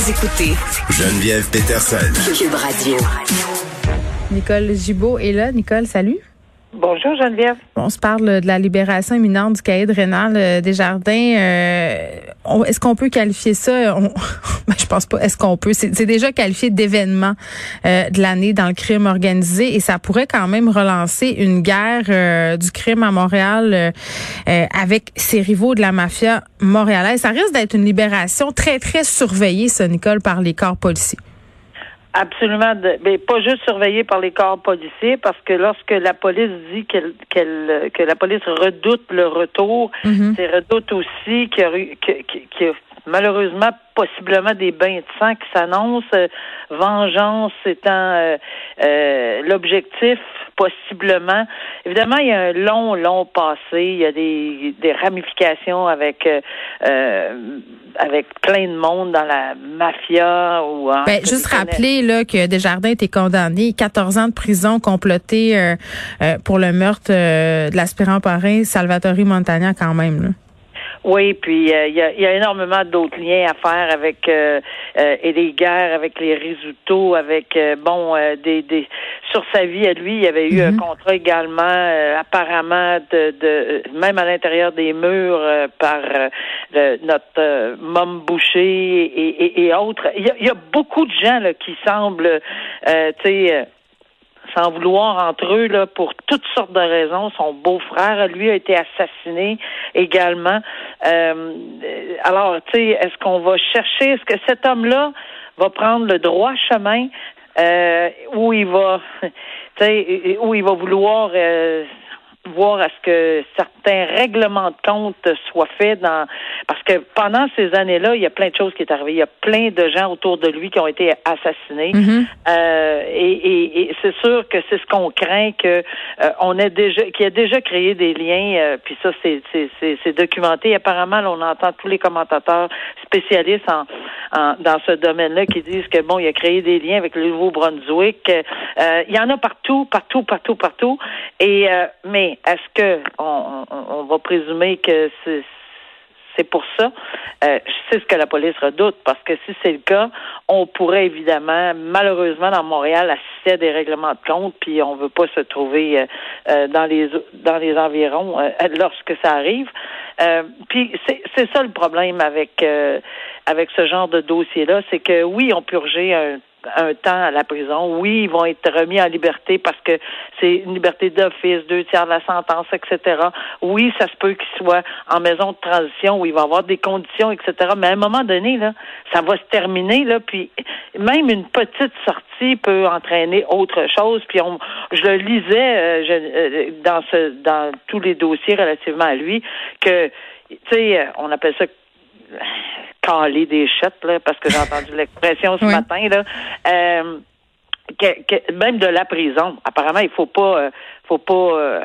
Vous écoutez Geneviève Peterson. Cube Radio. Nicole Gibault est là. Nicole, salut. Bonjour Geneviève. On se parle de la libération imminente du cahier de rénal euh, des jardins. Euh, est-ce qu'on peut qualifier ça? Ben, Je pense pas. Est-ce qu'on peut? C'est déjà qualifié d'événement euh, de l'année dans le crime organisé et ça pourrait quand même relancer une guerre du crime à Montréal avec ses rivaux de la mafia montréalaise. Ça risque d'être une libération très très surveillée, ça, Nicole, par les corps policiers. Absolument, mais pas juste surveillé par les corps policiers, parce que lorsque la police dit qu'elle, qu'elle, que la police redoute le retour, mm-hmm. c'est redoute aussi qu'il y a, qu'il y a malheureusement possiblement des bains de sang qui s'annoncent, euh, vengeance étant euh, euh, l'objectif possiblement. Évidemment, il y a un long, long passé, il y a des, des ramifications avec avec plein de monde dans la mafia ou ben, juste rappeler là que Desjardins était condamné 14 ans de prison comploté pour le meurtre de l'aspirant parrain Salvatore Montagna quand même là. Oui, puis euh, il y, a, y, a, énormément d'autres liens à faire avec euh, euh, et des guerres avec les résultats, avec bon des, des sur sa vie à lui, il y avait eu un mhm. contrat également apparemment de, de même à l'intérieur des murs par notre Mom Boucher et, et, et autres. Il y, a, y a beaucoup de gens là, qui semblent tu sais sans vouloir entre eux là pour toutes sortes de raisons. Son beau-frère, lui, a été assassiné également. Euh, alors, tu sais, est-ce qu'on va chercher, est-ce que cet homme-là va prendre le droit chemin euh, où il va, tu sais, où il va vouloir euh, voir à ce que certains règlements de compte soient faits dans parce que pendant ces années-là, il y a plein de choses qui est arrivé. Il y a plein de gens autour de lui qui ont été assassinés. Mm-hmm. euh, et, et, c'est sûr que c'est ce qu'on craint que euh, on ait déjà qui a déjà créé des liens. Euh, puis ça, c'est, c'est, documenté. Apparemment, on entend tous les commentateurs spécialistes en, en dans ce domaine-là qui disent que bon, il a créé des liens avec le Nouveau-Brunswick. Euh, il y en a partout, partout, partout, partout. Et mais est-ce que on, va présumer que c'est pour ça? Euh, c'est ce que la police redoute, parce que si c'est le cas, on pourrait évidemment, malheureusement, dans Montréal, assister à des règlements de compte, puis on veut pas se trouver euh, euh, dans les dans les environs lorsque ça arrive. puis c'est ça le problème avec avec ce genre de dossier-là, c'est que oui, on purgeait un un temps à la prison. Oui, ils vont être remis en liberté parce que c'est une liberté d'office, deux tiers de la sentence, etc. Oui, ça se peut qu'ils soient en maison de transition où il va avoir des conditions, etc. Mais à un moment donné, là, ça va se terminer, là, puis même une petite sortie peut entraîner autre chose. Puis on, je le lisais euh, euh, dans ce dans tous les dossiers relativement à lui que tu sais, on appelle ça caler des chutes, là, parce que j'ai entendu l'expression ce matin, là. Euh, que, même de la prison. Apparemment, il faut pas, euh, faut pas euh,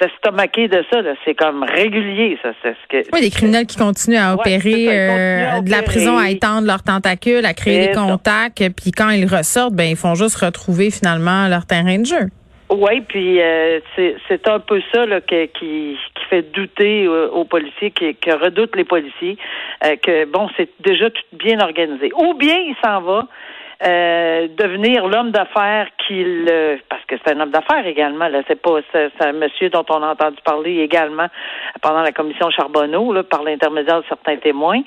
s'estomaquer de ça. C'est comme régulier, ça. C'est ce que. Oui, des criminels qui continuent à opérer euh, de la prison, à étendre leurs tentacules, à créer des contacts, puis quand ils ressortent, ben ils font juste retrouver finalement leur terrain de jeu. Oui, puis euh, c'est un peu ça là, qui, qui fait douter euh, aux policiers, qui, que redoutent les policiers, euh, que bon, c'est déjà tout bien organisé. Ou bien il s'en va euh, devenir l'homme d'affaires qu'il parce que c'est un homme d'affaires également là c'est pas c'est, un monsieur dont on a entendu parler également pendant la commission Charbonneau là, par l'intermédiaire de certains témoins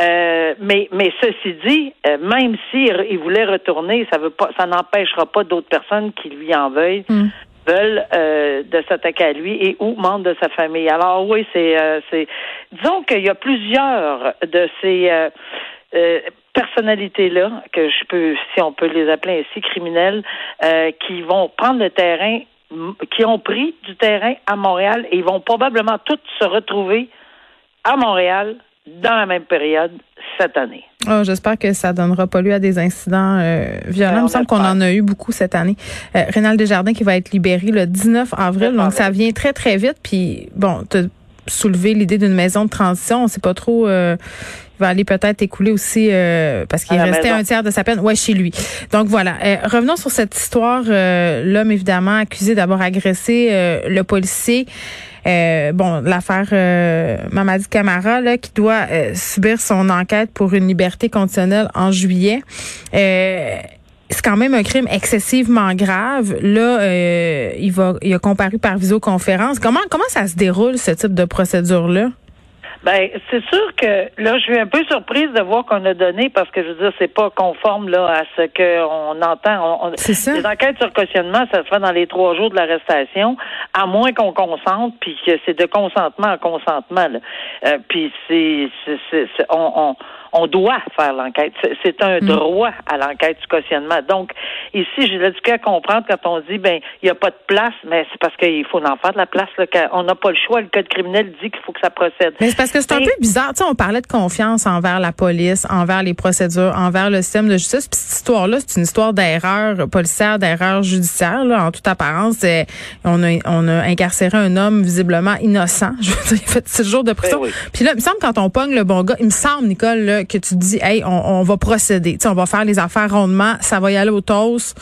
euh, mais mais ceci dit euh, même s'il il voulait retourner ça veut pas ça n'empêchera pas d'autres personnes qui lui en veuillent mm. veulent de s'attaquer à lui et ou membres de sa famille. Alors oui, c'est c'est disons qu'il y a plusieurs de ces euh, personnalités-là, que je peux, si on peut les appeler ainsi, criminels, euh, qui vont prendre le terrain, qui ont pris du terrain à Montréal et ils vont probablement tous se retrouver à Montréal dans la même période cette année. Oh, J'espère que ça donnera pas lieu à des incidents euh, violents. Ben, Il me semble qu'on en a eu beaucoup cette année. Euh, Rénal Desjardins qui va être libéré le 19 avril, donc ça vient très très vite. Puis bon, tu soulevé l'idée d'une maison de transition. On sait pas trop. Euh, va aller peut-être écouler aussi euh, parce qu'il restait un tiers de sa peine. Ouais, chez lui. Donc voilà. Euh, revenons sur cette histoire. Euh, L'homme évidemment accusé d'avoir agressé euh, le policier. Euh, bon, l'affaire euh, Mamadi Camara là, qui doit euh, subir son enquête pour une liberté conditionnelle en juillet. Euh, c'est quand même un crime excessivement grave. Là, euh, il va, il a comparu par visioconférence. Comment, comment ça se déroule ce type de procédure là? Ben, c'est sûr que là, je suis un peu surprise de voir qu'on a donné parce que je veux dire, c'est pas conforme là à ce qu'on entend. On, c'est ça. Les enquêtes sur cautionnement, ça se fait dans les trois jours de l'arrestation, à moins qu'on consente, puis que c'est de consentement à consentement. Là. Euh, puis c'est, c'est, c'est on, on on doit faire l'enquête. C'est un droit à l'enquête du cautionnement. Donc, ici, j'ai l'habitude à comprendre quand on dit, ben, il n'y a pas de place, mais c'est parce qu'il faut en faire de la place. Là, on n'a pas le choix. Le code criminel dit qu'il faut que ça procède. Mais c'est parce que c'est un peu bizarre. Tu sais, on parlait de confiance envers la police, envers les procédures, envers le système de justice. Puis cette histoire-là, c'est une histoire d'erreur policière, d'erreur judiciaire. Là, en toute apparence, on a, on a incarcéré un homme visiblement innocent. Je veux dire, il a fait six jours de prison. Ben oui. Puis là, il me semble quand on pogne le bon gars, il me semble, Nicole, là, que tu te dis, hey, on, on va procéder. Tu sais, on va faire les affaires rondement. Ça va y aller au toast.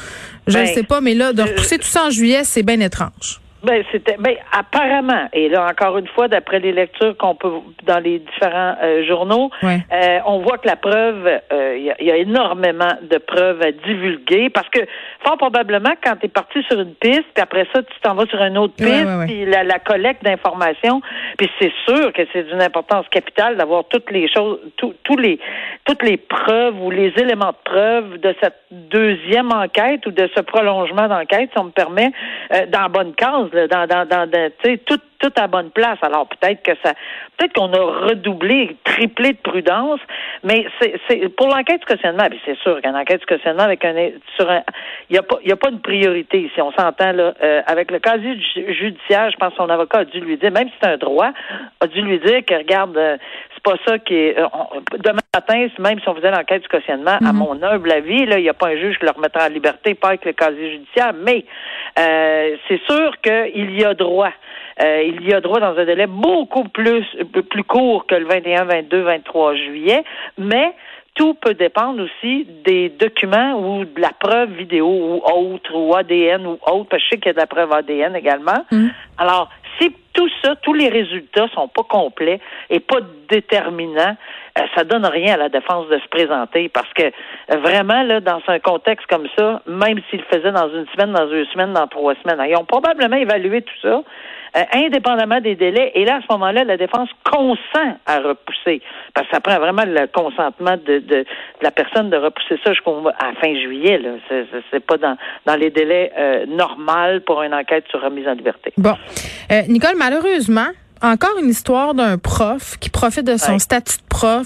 Je ne Ben, sais pas, mais là, de repousser tout ça en juillet, c'est bien étrange. Ben, c'était, ben, apparemment, et là, encore une fois, d'après les lectures qu'on peut, dans les différents euh, journaux, Ouais. euh, on voit que la preuve, euh, il y, y a énormément de preuves à divulguer, parce que, fort probablement, quand tu es parti sur une piste, puis après ça, tu t'en vas sur une autre piste, puis la, la collecte d'informations, puis c'est sûr que c'est d'une importance capitale d'avoir toutes les choses, tout- tous les, toutes les preuves ou les éléments de preuve de cette deuxième enquête ou de ce prolongement d'enquête, si on me permet, euh, dans la bonne case, là, dans, dans, dans, dans- tu sais, tout, tout à bonne place. Alors peut-être que ça, peut-être qu'on a redoublé, triplé de prudence, mais c'est, c'est pour l'enquête du cautionnement, puis c'est sûr qu'une enquête du cautionnement avec un, sur un, il y a pas, il y a pas de priorité ici. On s'entend là, euh, avec le casier ju- judiciaire, je pense que son avocat a dû lui dire, même si c'est un droit, a dû lui dire que regarde, euh, c'est pas ça qui est. euh, on- demain matin, même si on faisait l'enquête du cautionnement, à mon humble avis, là, il n'y a pas un juge qui le remettra en liberté, pas avec le casier judiciaire, mais euh, c'est sûr qu'il y a droit. Euh, il y a droit dans un délai beaucoup plus plus court que le 21, 22, 23 juillet, mais tout peut dépendre aussi des documents ou de la preuve vidéo ou autre, ou ADN ou autre, parce que je sais qu'il y a de la preuve ADN également. Alors, si tout ça, tous les résultats sont pas complets et pas déterminants, euh, ça donne rien à la défense de se présenter parce que euh, vraiment, là, dans un contexte comme ça, même s'ils le faisaient dans une semaine, dans deux semaines, dans trois semaines, ils ont probablement évalué tout ça, euh, indépendamment des délais. Et là, à ce moment-là, la défense consent à repousser. Parce que ça prend vraiment le consentement de, la personne de repousser ça jusqu'à fin juillet. C'est, pas dans, les délais normaux pour une enquête sur remise en liberté. Bon. Nicole, malheureusement, encore une histoire d'un prof qui profite de son Ouais. statut de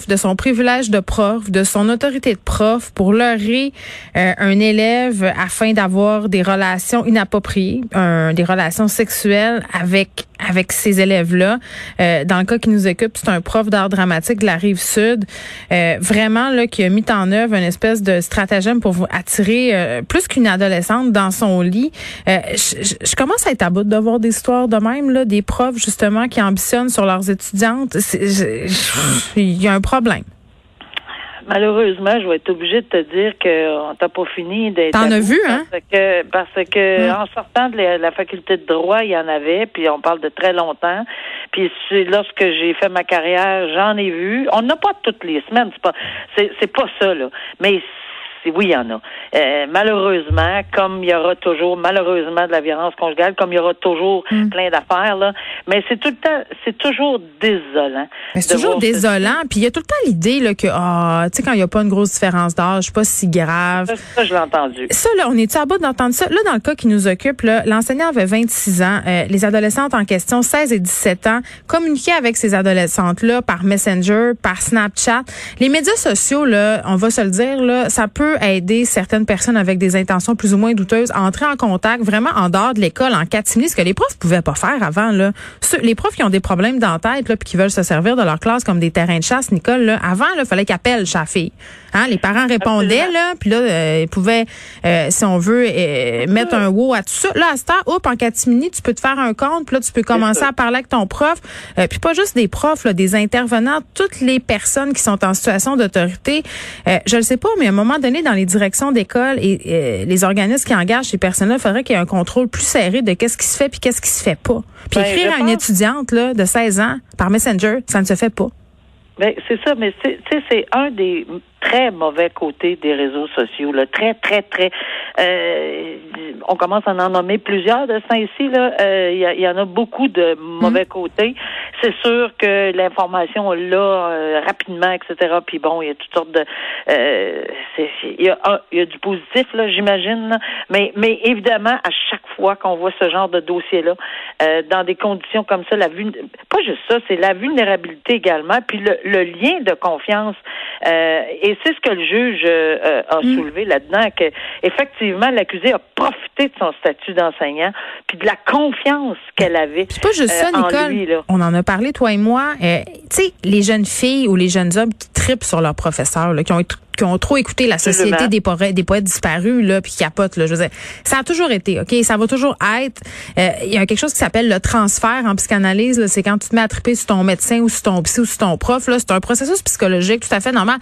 de son privilège de prof, de son autorité de prof pour leurrer euh, un élève afin d'avoir des relations inappropriées, un- des relations sexuelles avec avec ces élèves-là. Euh, dans le cas qui nous occupe, c'est un prof d'art dramatique de la rive sud, euh, vraiment là qui a mis en œuvre une espèce de stratagème pour vous attirer euh, plus qu'une adolescente dans son lit. Euh, je, commence à être à bout de voir des histoires de même là, des profs justement qui ambitionnent sur leurs étudiantes. Y a un problème. Malheureusement, je vais être obligée de te dire qu'on t'a pas fini d'être. T'en as vu, hein? Parce que, parce que Mm. en sortant de la, la faculté de droit, il y en avait, puis on parle de très longtemps. Puis c'est lorsque j'ai fait ma carrière, j'en ai vu. On n'a pas toutes les semaines, c'est pas, c'est pas ça là. Mais oui, il y en a. Euh, malheureusement, comme il y aura toujours, malheureusement, de la violence conjugale, comme il y aura toujours Mm. plein d'affaires, là. Mais c'est tout le temps, c'est toujours désolant. C'est toujours désolant. Puis il y a tout le temps l'idée là, que, ah, tu sais, quand il n'y a pas une grosse différence d'âge, c'est pas si grave. Ça, ça, je l'ai entendu. Ça, là, on est-tu à bout d'entendre ça? Là, dans le cas qui nous occupe, là, l'enseignant avait 26 ans. Euh, les adolescentes en question, 16 et 17 ans, communiquaient avec ces adolescentes-là par Messenger, par Snapchat. Les médias sociaux, là, on va se le dire, là, ça peut peut aider certaines personnes avec des intentions plus ou moins douteuses à entrer en contact vraiment en dehors de l'école, en catimini, ce que les profs pouvaient pas faire avant. Là. les profs qui ont des problèmes dans la tête là, puis qui veulent se servir de leur classe comme des terrains de chasse, Nicole, là, avant, il fallait qu'ils appellent sa fille. Hein, les parents répondaient, là, puis là, euh, ils pouvaient, euh, si on veut, euh, mettre un wow à tout ça. Là, à ce temps, hop, en catimini, tu peux te faire un compte, puis là, tu peux commencer à parler avec ton prof. puis pas juste des profs, là, des intervenants, toutes les personnes qui sont en situation d'autorité. je ne sais pas, mais à un moment donné, dans les directions d'école et les organismes qui engagent ces personnes-là, il faudrait qu'il y ait un contrôle plus serré de qu'est-ce qui se fait puis qu'est-ce qui se fait pas. Puis ben, écrire à une étudiante là, de 16 ans par Messenger, ça ne se fait pas. Ben, c'est ça, mais c'est un des très mauvais côtés des réseaux sociaux. Là. Très, très, très. Euh, on commence à en nommer plusieurs de ça ici. Là, euh, il y, en a beaucoup de mauvais mhm. côtés. C'est sûr que l'information là euh, rapidement, etc. Puis bon, il y a toutes sortes de. il y a il y a du positif là, j'imagine. Mais mais évidemment, à chaque fois qu'on voit ce genre de dossier là, dans des conditions comme ça, la pas juste ça, c'est la vulnérabilité également, puis le, le lien de confiance et et c'est ce que le juge euh, a mm. soulevé là-dedans, que effectivement l'accusé a profité de son statut d'enseignant, puis de la confiance qu'elle avait. C'est pas juste ça, euh, Nicole. On en a parlé toi et moi. Euh, tu sais, les jeunes filles ou les jeunes hommes qui tripent sur leurs professeurs, là, qui ont qui ont trop écouté la société des poètes, des poètes disparus là puis qui capotent là. Je veux dire ça a toujours été OK? Ça va toujours être il y a quelque chose qui s'appelle le transfert en psychanalyse c'est quand tu te mets à triper sur ton médecin ou sur ton psy ou sur ton prof là. C'est un processus psychologique tout à fait normal.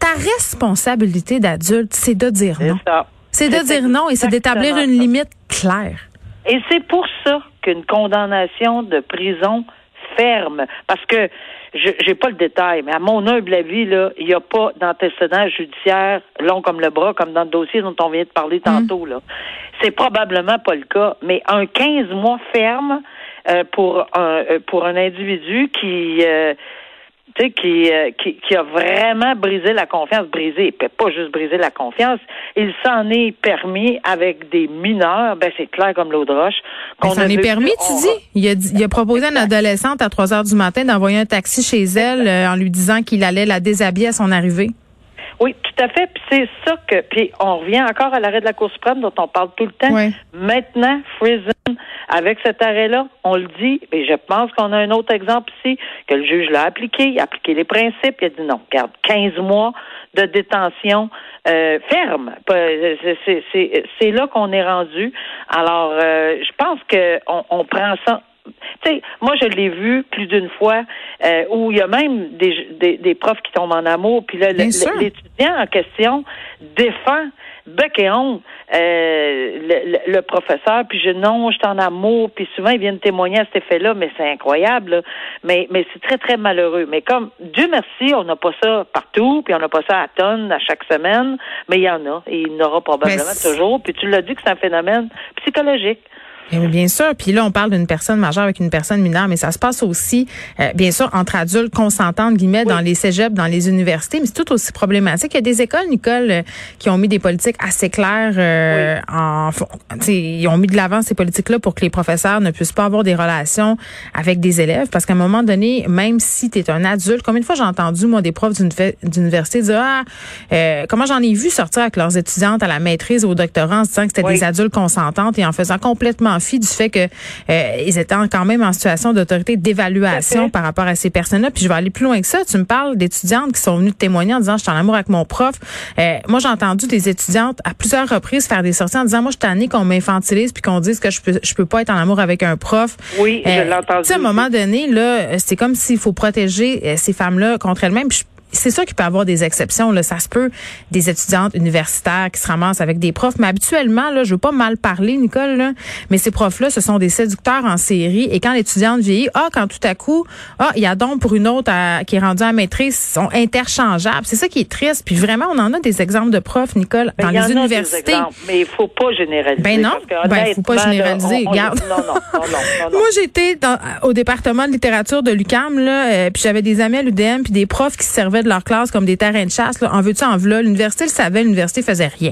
Ta responsabilité d'adulte, c'est de dire non. C'est de dire non et c'est d'établir une limite claire. Et c'est pour ça qu'une condamnation de prison ferme, parce que j'ai pas le détail, mais à mon humble avis, là, il n'y a pas d'antécédent judiciaire long comme le bras, comme dans le dossier dont on vient de parler mhm. tantôt. Là. C'est probablement pas le cas, mais un 15 mois ferme euh, pour un euh, pour un individu qui euh, tu sais, qui, euh, qui, qui, a vraiment brisé la confiance, brisé, peut pas juste briser la confiance, il s'en est permis avec des mineurs, ben c'est clair comme l'eau de roche. Il s'en est permis, tu dis? Il a, il a proposé à une adolescente à 3 heures du matin d'envoyer un taxi chez elle euh, en lui disant qu'il allait la déshabiller à son arrivée. Oui, tout à fait. Puis c'est ça que. Puis on revient encore à l'arrêt de la Cour suprême dont on parle tout le temps. Maintenant, Friesen, avec cet arrêt-là, on le dit, et je pense qu'on a un autre exemple ici, que le juge l'a appliqué, il a appliqué les principes, il a dit non, regarde, 15 mois de détention euh, ferme. C'est là qu'on est rendu. Alors, euh, je pense qu'on on prend ça tu sais, moi, je l'ai vu plus d'une fois euh, où il y a même des, des, profs qui tombent en amour, puis là, l'étudiant en question défend bec et honte euh, le, professeur, puis je non, je suis en amour, puis souvent ils viennent témoigner à cet effet-là, mais c'est incroyable, mais mais c'est très très malheureux. Mais comme Dieu merci, on n'a pas ça partout, puis on n'a pas ça à tonnes à chaque semaine, mais il y en a et il y en aura probablement toujours. Puis tu l'as dit que c'est un phénomène psychologique. Eh bien sûr. Puis là, on parle d'une personne majeure avec une personne mineure, mais ça se passe aussi, euh, bien sûr, entre adultes consentants, guillemets, dans les cégeps, dans les universités, mais c'est tout aussi problématique. Il y a des écoles, Nicole, euh, qui ont mis des politiques assez claires euh, en, ils ont mis de l'avant ces politiques-là pour que les professeurs ne puissent pas avoir des relations avec des élèves, parce qu'à un moment donné, même si tu es un adulte, comme une fois j'ai entendu, moi, des profs d'université dire, ah, comment j'en ai vu sortir avec leurs étudiantes à la maîtrise ou au doctorat en disant que c'était des adultes consentantes et en faisant complètement du fait que euh, ils étaient quand même en situation d'autorité d'évaluation par rapport à ces personnes-là. Puis je vais aller plus loin que ça. Tu me parles d'étudiantes qui sont venues témoigner en disant je suis en amour avec mon prof. Euh, moi j'ai entendu des étudiantes à plusieurs reprises faire des sorties en disant moi je suis tannée qu'on m'infantilise puis qu'on dise que je peux je peux pas être en amour avec un prof. Oui, je euh, l'ai entendu. À un moment donné là, c'est comme s'il faut protéger ces femmes-là contre elles-mêmes c'est sûr qu'il peut y avoir des exceptions. Là. Ça se peut des étudiantes universitaires qui se ramassent avec des profs. Mais habituellement, là, je veux pas mal parler, Nicole, là, mais ces profs-là, ce sont des séducteurs en série. Et quand l'étudiante vieillit, ah, quand tout à coup, ah, il y a donc pour une autre qui est rendue à maîtrise, sont interchangeables. C'est ça qui est triste. Puis vraiment, on en a des exemples de profs, Nicole, dans les universités. mais il faut pas généraliser. Ben non, ben, faut pas généraliser. Regarde. non, non, non, non, Moi, j'étais au département de littérature de l'UCAM, là, euh, puis j'avais des amis à l'UDM, puis des profs qui servaient de leur classe comme des terrains de chasse. En veux-tu, en v'là? L'université le savait, l'université faisait rien.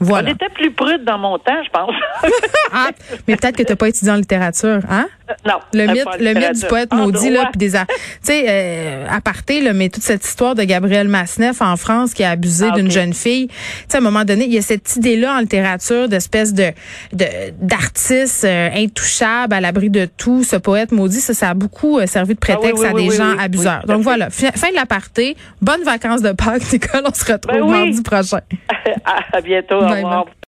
Voilà. On était plus prude dans mon temps, je pense. ah, mais peut-être que tu n'as pas étudié en littérature, hein? Non. Le mythe, le mythe du poète maudit, là, puis des, tu sais, euh, à parté, là, mais toute cette histoire de Gabriel Masneff en France qui a abusé Ah, d'une jeune fille, tu sais, à un moment donné, il y a cette idée-là en littérature d'espèce de, de d'artiste euh, intouchable, à l'abri de tout. Ce poète maudit, ça, ça a beaucoup euh, servi de Ah oui, prétexte oui, à des oui, gens abuseurs. Donc voilà, fin, fin de l'aparté. Bonnes vacances de Pâques, Nicole. On se retrouve Ben mardi prochain. à, bientôt. Au revoir. bye.